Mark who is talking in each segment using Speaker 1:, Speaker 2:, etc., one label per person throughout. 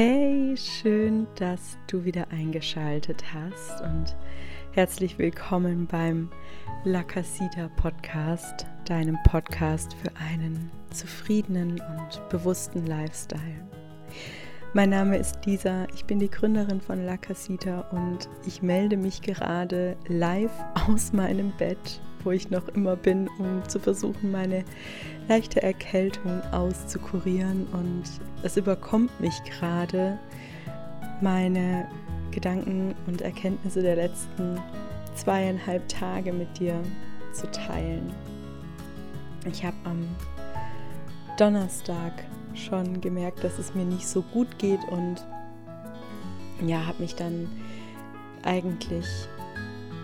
Speaker 1: Hey, schön, dass du wieder eingeschaltet hast und herzlich willkommen beim La Casita Podcast, deinem Podcast für einen zufriedenen und bewussten Lifestyle. Mein Name ist Lisa, ich bin die Gründerin von La Casita und ich melde mich gerade live aus meinem Bett, wo ich noch immer bin, um zu versuchen, meine leichte Erkältung auszukurieren und es überkommt mich gerade, meine Gedanken und Erkenntnisse der letzten zweieinhalb Tage mit dir zu teilen. Ich habe am Donnerstag schon gemerkt, dass es mir nicht so gut geht und ja, habe mich dann eigentlich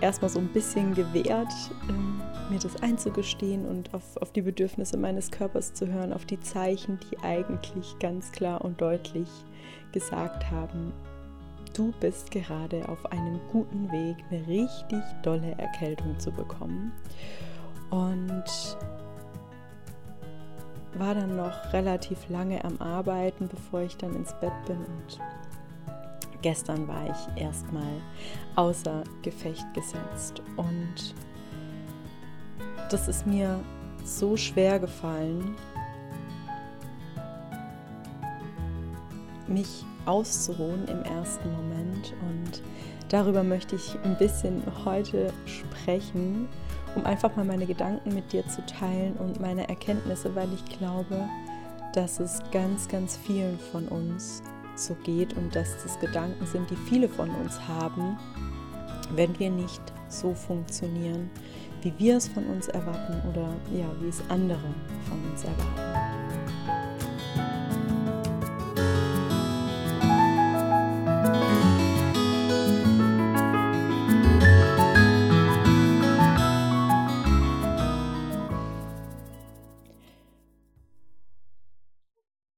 Speaker 1: erstmal so ein bisschen gewehrt, ähm, mir das einzugestehen und auf, auf die Bedürfnisse meines Körpers zu hören, auf die Zeichen, die eigentlich ganz klar und deutlich gesagt haben, du bist gerade auf einem guten Weg, eine richtig dolle Erkältung zu bekommen. Und war dann noch relativ lange am Arbeiten, bevor ich dann ins Bett bin und gestern war ich erstmal außer Gefecht gesetzt. Und das ist mir so schwer gefallen, mich auszuruhen im ersten Moment. Und darüber möchte ich ein bisschen heute sprechen, um einfach mal meine Gedanken mit dir zu teilen und meine Erkenntnisse, weil ich glaube, dass es ganz, ganz vielen von uns so geht und dass das Gedanken sind, die viele von uns haben, wenn wir nicht so funktionieren, wie wir es von uns erwarten oder ja, wie es andere von uns erwarten.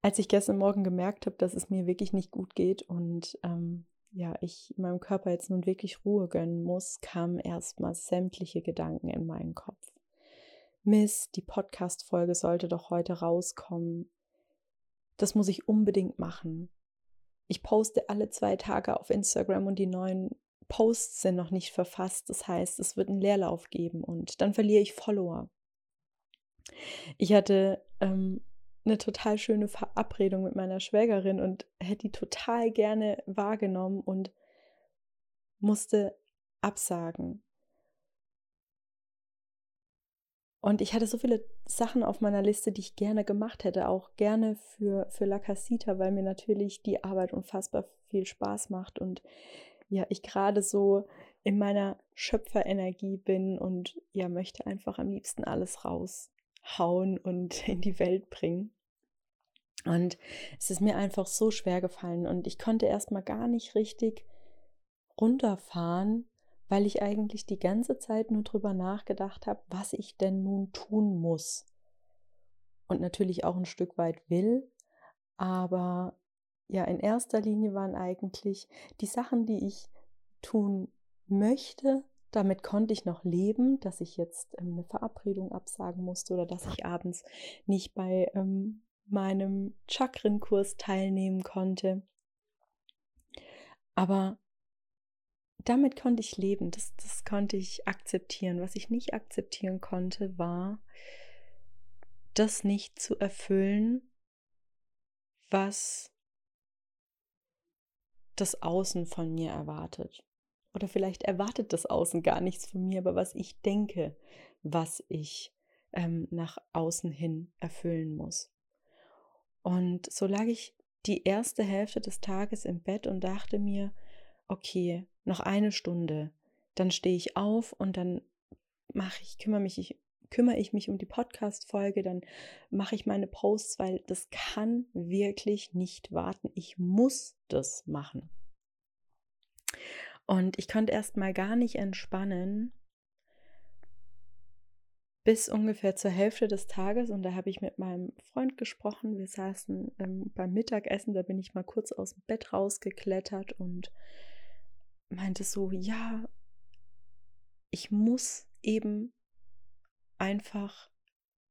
Speaker 1: Als ich gestern Morgen gemerkt habe, dass es mir wirklich nicht gut geht und ähm, ja, ich meinem Körper jetzt nun wirklich Ruhe gönnen muss, kamen erstmal sämtliche Gedanken in meinen Kopf. Mist, die Podcast-Folge sollte doch heute rauskommen. Das muss ich unbedingt machen. Ich poste alle zwei Tage auf Instagram und die neuen Posts sind noch nicht verfasst. Das heißt, es wird einen Leerlauf geben und dann verliere ich Follower. Ich hatte ähm, eine total schöne Verabredung mit meiner Schwägerin und hätte die total gerne wahrgenommen und musste absagen. Und ich hatte so viele Sachen auf meiner Liste, die ich gerne gemacht hätte, auch gerne für, für La Casita, weil mir natürlich die Arbeit unfassbar viel Spaß macht und ja, ich gerade so in meiner Schöpferenergie bin und ja, möchte einfach am liebsten alles raushauen und in die Welt bringen. Und es ist mir einfach so schwer gefallen und ich konnte erstmal gar nicht richtig runterfahren, weil ich eigentlich die ganze Zeit nur drüber nachgedacht habe, was ich denn nun tun muss. Und natürlich auch ein Stück weit will, aber ja, in erster Linie waren eigentlich die Sachen, die ich tun möchte, damit konnte ich noch leben, dass ich jetzt ähm, eine Verabredung absagen musste oder dass ich abends nicht bei ähm, meinem Chakrenkurs teilnehmen konnte. Aber damit konnte ich leben, das, das konnte ich akzeptieren. Was ich nicht akzeptieren konnte, war, das nicht zu erfüllen, was das Außen von mir erwartet. Oder vielleicht erwartet das Außen gar nichts von mir, aber was ich denke, was ich ähm, nach außen hin erfüllen muss. Und so lag ich die erste Hälfte des Tages im Bett und dachte mir, okay, noch eine Stunde, dann stehe ich auf und dann mache ich, kümmere mich, ich, kümmere ich mich um die Podcast-Folge, dann mache ich meine Posts, weil das kann wirklich nicht warten. Ich muss das machen. Und ich konnte erst mal gar nicht entspannen, bis ungefähr zur Hälfte des Tages und da habe ich mit meinem Freund gesprochen. Wir saßen ähm, beim Mittagessen, da bin ich mal kurz aus dem Bett rausgeklettert und meinte so, ja, ich muss eben einfach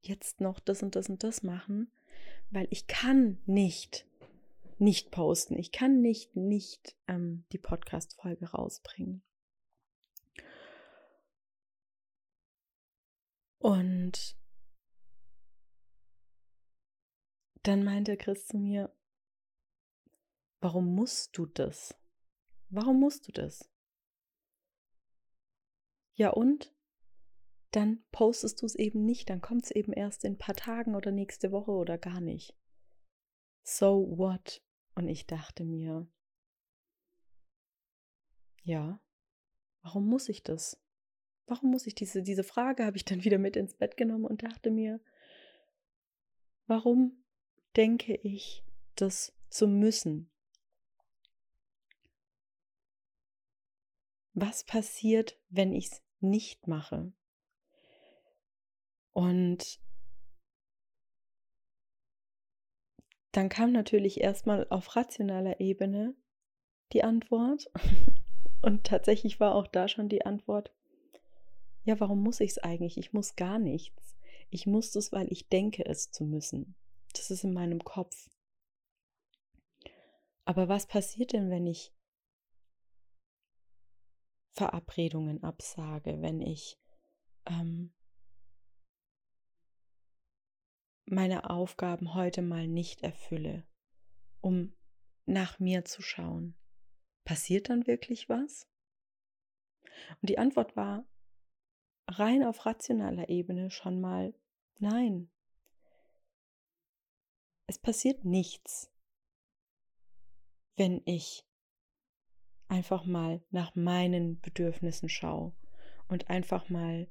Speaker 1: jetzt noch das und das und das machen, weil ich kann nicht nicht posten. Ich kann nicht nicht ähm, die Podcast-Folge rausbringen. Und dann meinte Chris zu mir, warum musst du das? Warum musst du das? Ja und? Dann postest du es eben nicht, dann kommt es eben erst in ein paar Tagen oder nächste Woche oder gar nicht. So what? Und ich dachte mir, ja, warum muss ich das? Warum muss ich diese, diese Frage habe ich dann wieder mit ins Bett genommen und dachte mir, warum denke ich, das zu müssen? Was passiert, wenn ich es nicht mache? Und dann kam natürlich erstmal auf rationaler Ebene die Antwort. Und tatsächlich war auch da schon die Antwort, ja, warum muss ich es eigentlich? Ich muss gar nichts. Ich muss es, weil ich denke, es zu müssen. Das ist in meinem Kopf. Aber was passiert denn, wenn ich Verabredungen absage, wenn ich ähm, meine Aufgaben heute mal nicht erfülle, um nach mir zu schauen? Passiert dann wirklich was? Und die Antwort war rein auf rationaler Ebene schon mal nein. Es passiert nichts, wenn ich einfach mal nach meinen Bedürfnissen schaue und einfach mal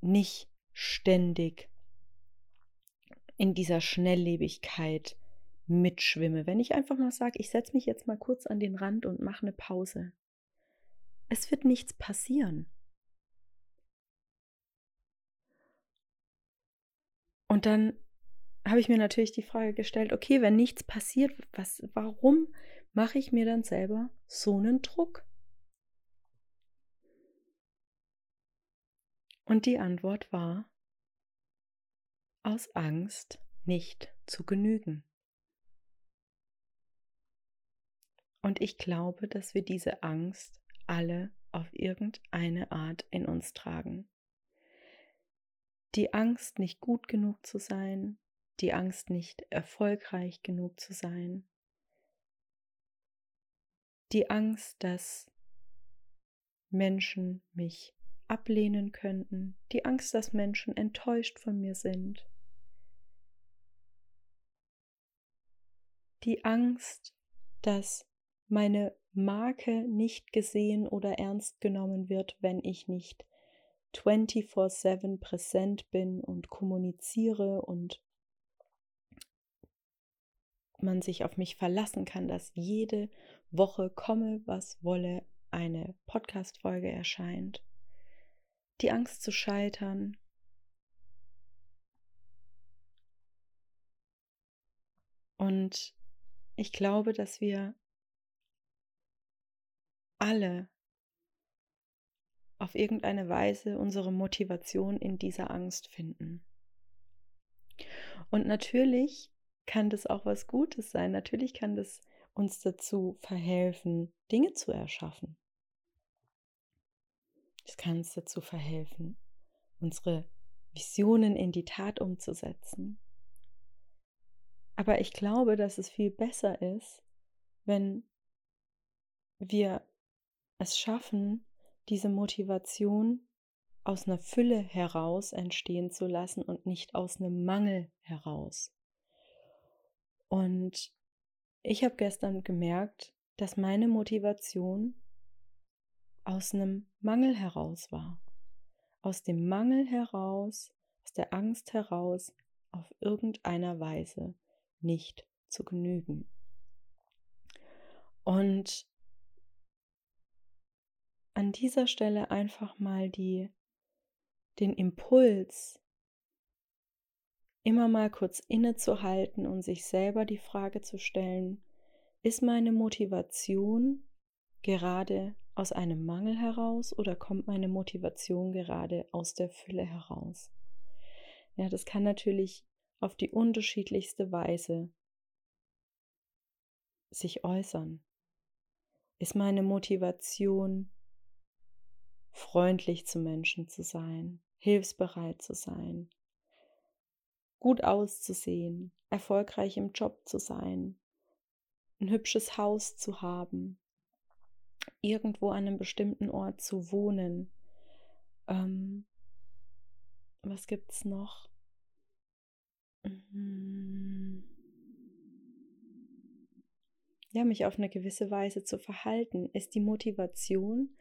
Speaker 1: nicht ständig in dieser Schnelllebigkeit mitschwimme. Wenn ich einfach mal sage, ich setze mich jetzt mal kurz an den Rand und mache eine Pause. Es wird nichts passieren. Und dann habe ich mir natürlich die Frage gestellt, okay, wenn nichts passiert, was, warum mache ich mir dann selber so einen Druck? Und die Antwort war, aus Angst nicht zu genügen. Und ich glaube, dass wir diese Angst alle auf irgendeine Art in uns tragen. Die Angst, nicht gut genug zu sein, die Angst, nicht erfolgreich genug zu sein, die Angst, dass Menschen mich ablehnen könnten, die Angst, dass Menschen enttäuscht von mir sind, die Angst, dass meine Marke nicht gesehen oder ernst genommen wird, wenn ich nicht 24/7 präsent bin und kommuniziere und man sich auf mich verlassen kann, dass jede Woche komme, was wolle, eine Podcast-Folge erscheint. Die Angst zu scheitern. Und ich glaube, dass wir alle auf irgendeine Weise unsere Motivation in dieser Angst finden. Und natürlich kann das auch was Gutes sein. Natürlich kann das uns dazu verhelfen, Dinge zu erschaffen. Es kann uns dazu verhelfen, unsere Visionen in die Tat umzusetzen. Aber ich glaube, dass es viel besser ist, wenn wir es schaffen, diese Motivation aus einer Fülle heraus entstehen zu lassen und nicht aus einem Mangel heraus. Und ich habe gestern gemerkt, dass meine Motivation aus einem Mangel heraus war. Aus dem Mangel heraus, aus der Angst heraus, auf irgendeiner Weise nicht zu genügen. Und an dieser Stelle einfach mal die, den Impuls, immer mal kurz innezuhalten und sich selber die Frage zu stellen, ist meine Motivation gerade aus einem Mangel heraus oder kommt meine Motivation gerade aus der Fülle heraus? Ja, das kann natürlich auf die unterschiedlichste Weise sich äußern? Ist meine Motivation, freundlich zu Menschen zu sein, hilfsbereit zu sein, gut auszusehen, erfolgreich im Job zu sein, ein hübsches Haus zu haben, irgendwo an einem bestimmten Ort zu wohnen. Ähm, was es noch? Mhm. Ja, mich auf eine gewisse Weise zu verhalten, ist die Motivation,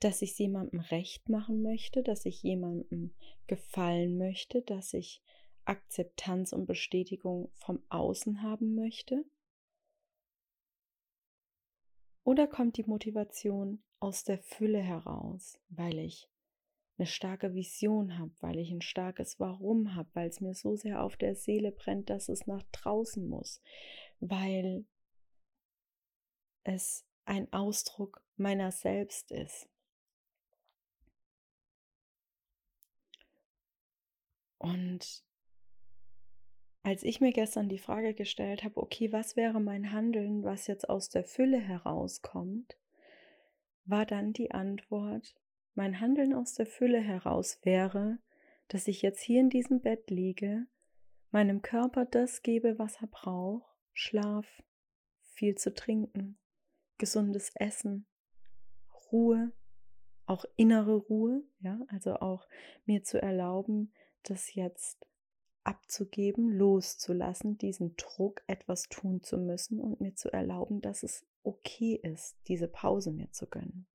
Speaker 1: dass ich jemandem recht machen möchte, dass ich jemandem gefallen möchte, dass ich Akzeptanz und Bestätigung vom Außen haben möchte? Oder kommt die Motivation aus der Fülle heraus, weil ich eine starke Vision habe, weil ich ein starkes Warum habe, weil es mir so sehr auf der Seele brennt, dass es nach draußen muss, weil es ein Ausdruck meiner selbst ist. Und als ich mir gestern die Frage gestellt habe, okay, was wäre mein Handeln, was jetzt aus der Fülle herauskommt, war dann die Antwort, mein Handeln aus der Fülle heraus wäre, dass ich jetzt hier in diesem Bett liege, meinem Körper das gebe, was er braucht, Schlaf, viel zu trinken, gesundes Essen, Ruhe, auch innere Ruhe, ja, also auch mir zu erlauben, das jetzt abzugeben, loszulassen, diesen Druck, etwas tun zu müssen und mir zu erlauben, dass es okay ist, diese Pause mir zu gönnen.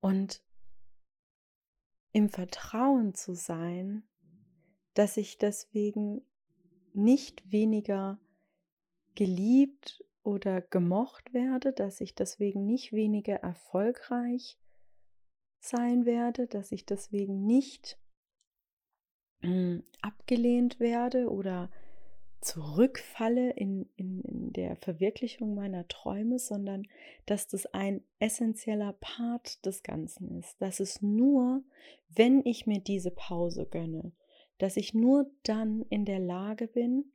Speaker 1: Und im Vertrauen zu sein, dass ich deswegen nicht weniger geliebt oder gemocht werde, dass ich deswegen nicht weniger erfolgreich sein werde, dass ich deswegen nicht abgelehnt werde oder zurückfalle in, in, in der Verwirklichung meiner Träume, sondern dass das ein essentieller Part des Ganzen ist. Dass es nur, wenn ich mir diese Pause gönne, dass ich nur dann in der Lage bin,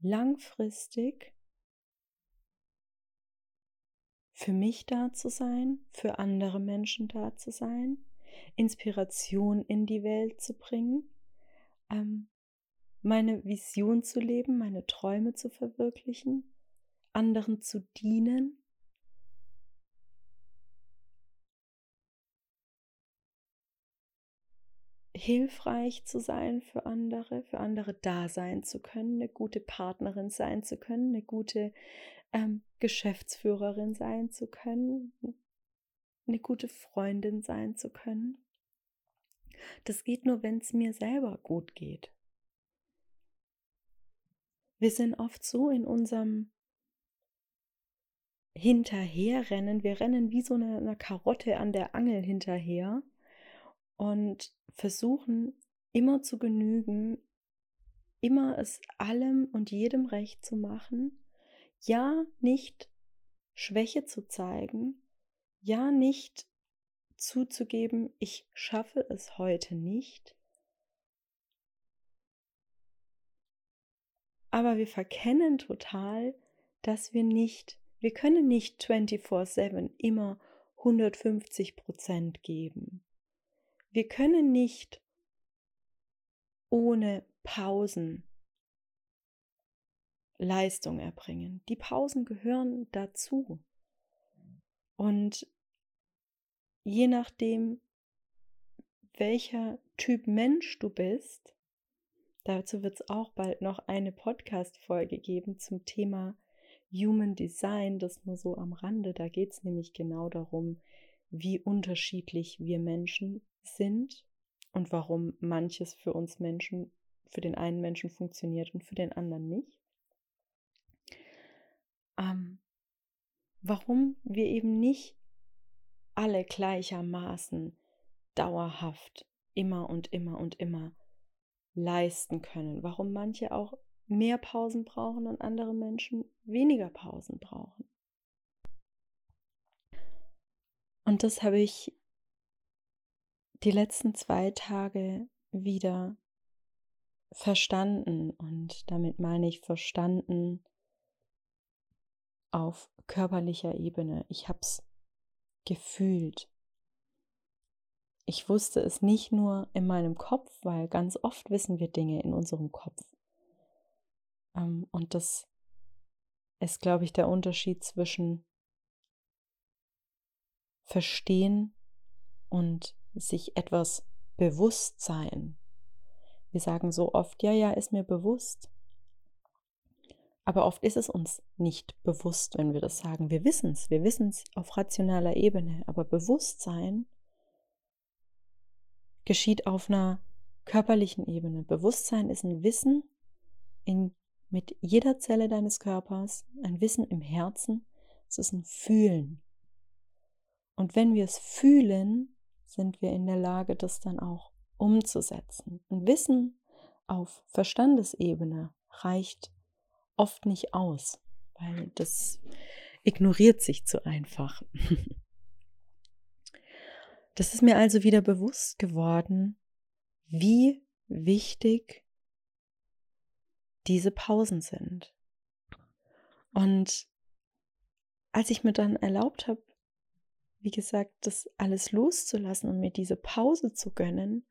Speaker 1: langfristig für mich da zu sein, für andere Menschen da zu sein, Inspiration in die Welt zu bringen, ähm, meine Vision zu leben, meine Träume zu verwirklichen, anderen zu dienen. hilfreich zu sein für andere, für andere da sein zu können, eine gute Partnerin sein zu können, eine gute ähm, Geschäftsführerin sein zu können, eine gute Freundin sein zu können. Das geht nur, wenn es mir selber gut geht. Wir sind oft so in unserem Hinterherrennen. Wir rennen wie so eine, eine Karotte an der Angel hinterher und versuchen immer zu genügen, immer es allem und jedem recht zu machen. Ja, nicht Schwäche zu zeigen. Ja, nicht zuzugeben, ich schaffe es heute nicht. Aber wir verkennen total, dass wir nicht, wir können nicht 24/7 immer 150 Prozent geben. Wir können nicht ohne Pausen Leistung erbringen. Die Pausen gehören dazu. Und je nachdem, welcher Typ Mensch du bist, Dazu wird es auch bald noch eine Podcast-Folge geben zum Thema Human Design, das nur so am Rande. Da geht es nämlich genau darum, wie unterschiedlich wir Menschen sind und warum manches für uns Menschen, für den einen Menschen funktioniert und für den anderen nicht. Ähm, warum wir eben nicht alle gleichermaßen dauerhaft immer und immer und immer leisten können, warum manche auch mehr Pausen brauchen und andere Menschen weniger Pausen brauchen. Und das habe ich die letzten zwei Tage wieder verstanden. Und damit meine ich verstanden, auf körperlicher Ebene. Ich habe es gefühlt. Ich wusste es nicht nur in meinem Kopf, weil ganz oft wissen wir Dinge in unserem Kopf. Ähm, und das ist, glaube ich, der Unterschied zwischen Verstehen und sich etwas bewusst sein. Wir sagen so oft, ja, ja, ist mir bewusst. Aber oft ist es uns nicht bewusst, wenn wir das sagen. Wir wissen es, wir wissen es auf rationaler Ebene. Aber Bewusstsein geschieht auf einer körperlichen Ebene. Bewusstsein ist ein Wissen in, mit jeder Zelle deines Körpers, ein Wissen im Herzen. Es ist ein Fühlen. Und wenn wir es fühlen, sind wir in der Lage, das dann auch umzusetzen. Ein Wissen auf Verstandesebene reicht oft nicht aus, weil das ignoriert sich zu einfach. Das ist mir also wieder bewusst geworden, wie wichtig diese Pausen sind. Und als ich mir dann erlaubt habe, wie gesagt, das alles loszulassen und mir diese Pause zu gönnen,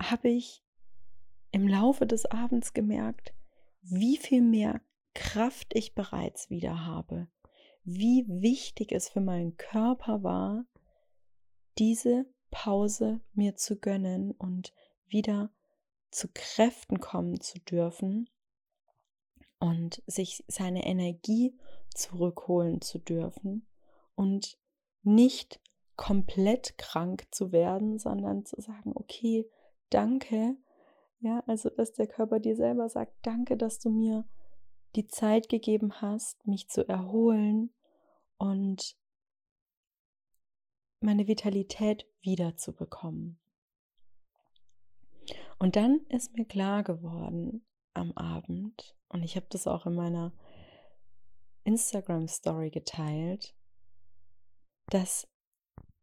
Speaker 1: habe ich im Laufe des Abends gemerkt, wie viel mehr Kraft ich bereits wieder habe, wie wichtig es für meinen Körper war, diese Pause mir zu gönnen und wieder zu Kräften kommen zu dürfen und sich seine Energie zurückholen zu dürfen und nicht komplett krank zu werden, sondern zu sagen, okay, danke, ja, also dass der Körper dir selber sagt, danke, dass du mir die Zeit gegeben hast, mich zu erholen und meine Vitalität wiederzubekommen. Und dann ist mir klar geworden am Abend, und ich habe das auch in meiner Instagram-Story geteilt, dass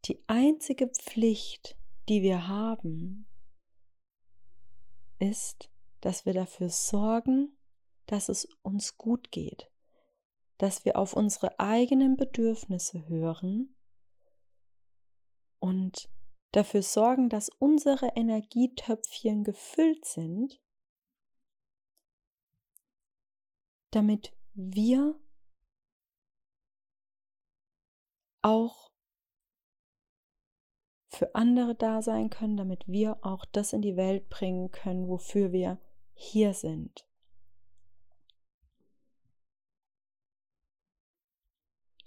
Speaker 1: die einzige Pflicht, die wir haben, ist, dass wir dafür sorgen, dass es uns gut geht, dass wir auf unsere eigenen Bedürfnisse hören und dafür sorgen, dass unsere Energietöpfchen gefüllt sind, damit wir auch für andere da sein können, damit wir auch das in die Welt bringen können, wofür wir hier sind.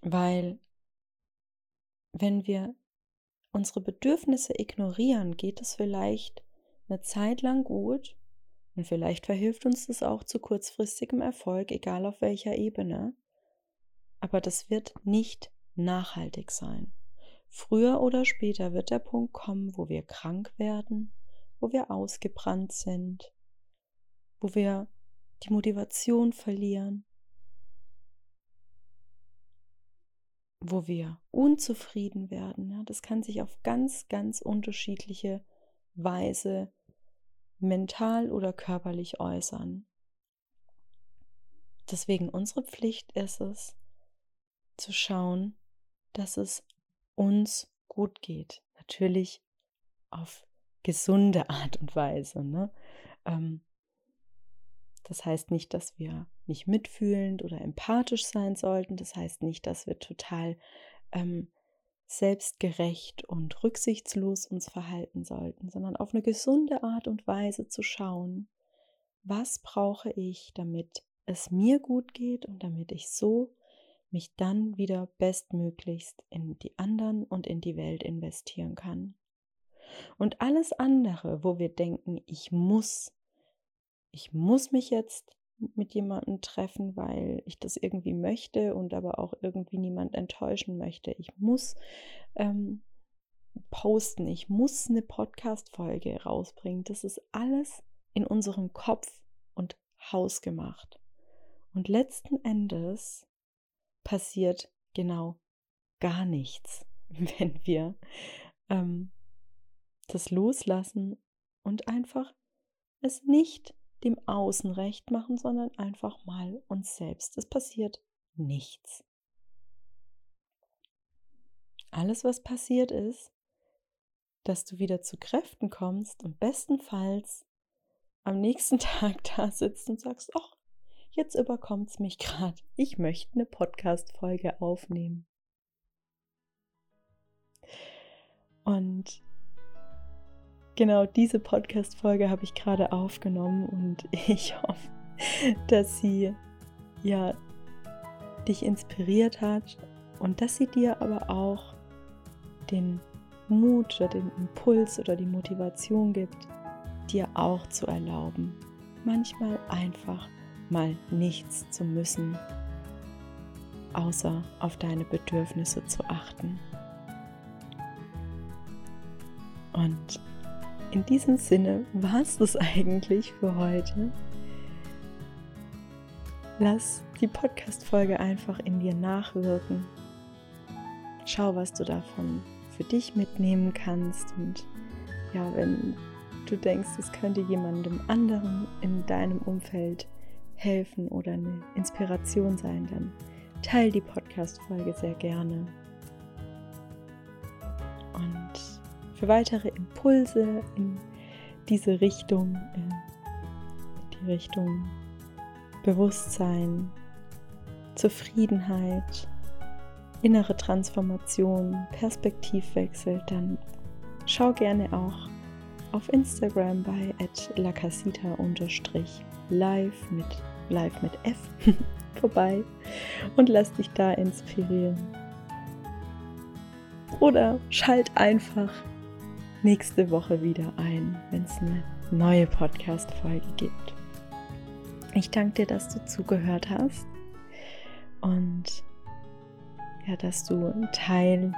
Speaker 1: Weil wenn wir unsere Bedürfnisse ignorieren, geht es vielleicht eine Zeit lang gut und vielleicht verhilft uns das auch zu kurzfristigem Erfolg, egal auf welcher Ebene. Aber das wird nicht nachhaltig sein. Früher oder später wird der Punkt kommen, wo wir krank werden, wo wir ausgebrannt sind, wo wir die Motivation verlieren, wo wir unzufrieden werden. Das kann sich auf ganz, ganz unterschiedliche Weise mental oder körperlich äußern. Deswegen unsere Pflicht ist es, zu schauen, dass es uns gut geht. Natürlich auf gesunde Art und Weise. Ne? Ähm, das heißt nicht, dass wir nicht mitfühlend oder empathisch sein sollten. Das heißt nicht, dass wir total ähm, selbstgerecht und rücksichtslos uns verhalten sollten, sondern auf eine gesunde Art und Weise zu schauen, was brauche ich, damit es mir gut geht und damit ich so mich dann wieder bestmöglichst in die anderen und in die Welt investieren kann. Und alles andere, wo wir denken, ich muss, ich muss mich jetzt mit jemandem treffen, weil ich das irgendwie möchte und aber auch irgendwie niemand enttäuschen möchte. Ich muss ähm, posten, ich muss eine Podcast-Folge rausbringen. Das ist alles in unserem Kopf und hausgemacht. Und letzten Endes passiert genau gar nichts, wenn wir ähm, das loslassen und einfach es nicht dem Außen recht machen, sondern einfach mal uns selbst. Es passiert nichts. Alles, was passiert ist, dass du wieder zu Kräften kommst und bestenfalls am nächsten Tag da sitzt und sagst, ach, jetzt überkommt es mich gerade. Ich möchte eine Podcast-Folge aufnehmen. Und genau diese Podcast-Folge habe ich gerade aufgenommen und ich hoffe, dass sie ja dich inspiriert hat und dass sie dir aber auch den Mut oder den Impuls oder die Motivation gibt, dir auch zu erlauben, manchmal einfach mal nichts zu müssen, außer auf deine Bedürfnisse zu achten. Und in diesem Sinne war es das eigentlich für heute. Lass die Podcast-Folge einfach in dir nachwirken. Schau, was du davon für dich mitnehmen kannst. Und ja, wenn du denkst, es könnte jemandem anderen in deinem Umfeld helfen oder eine Inspiration sein, dann teile die Podcast-Folge sehr gerne. Und für weitere Impulse in diese Richtung, äh, die Richtung Bewusstsein, Zufriedenheit, innere Transformation, Perspektivwechsel, dann schau gerne auch auf Instagram bei lacasita-live mit live mit F vorbei und lass dich da inspirieren. Oder schalt einfach nächste Woche wieder ein, wenn es eine neue Podcast-Folge gibt. Ich danke dir, dass du zugehört hast und ja, dass du ein Teil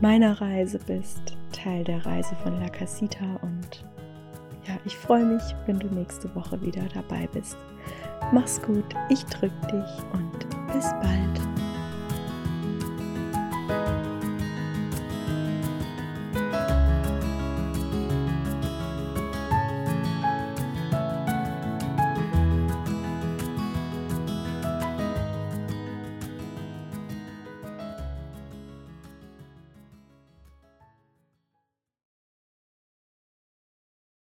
Speaker 1: meiner Reise bist, Teil der Reise von La Casita und ja, ich freue mich, wenn du nächste Woche wieder dabei bist. Mach's gut, ich drück dich und bis bald.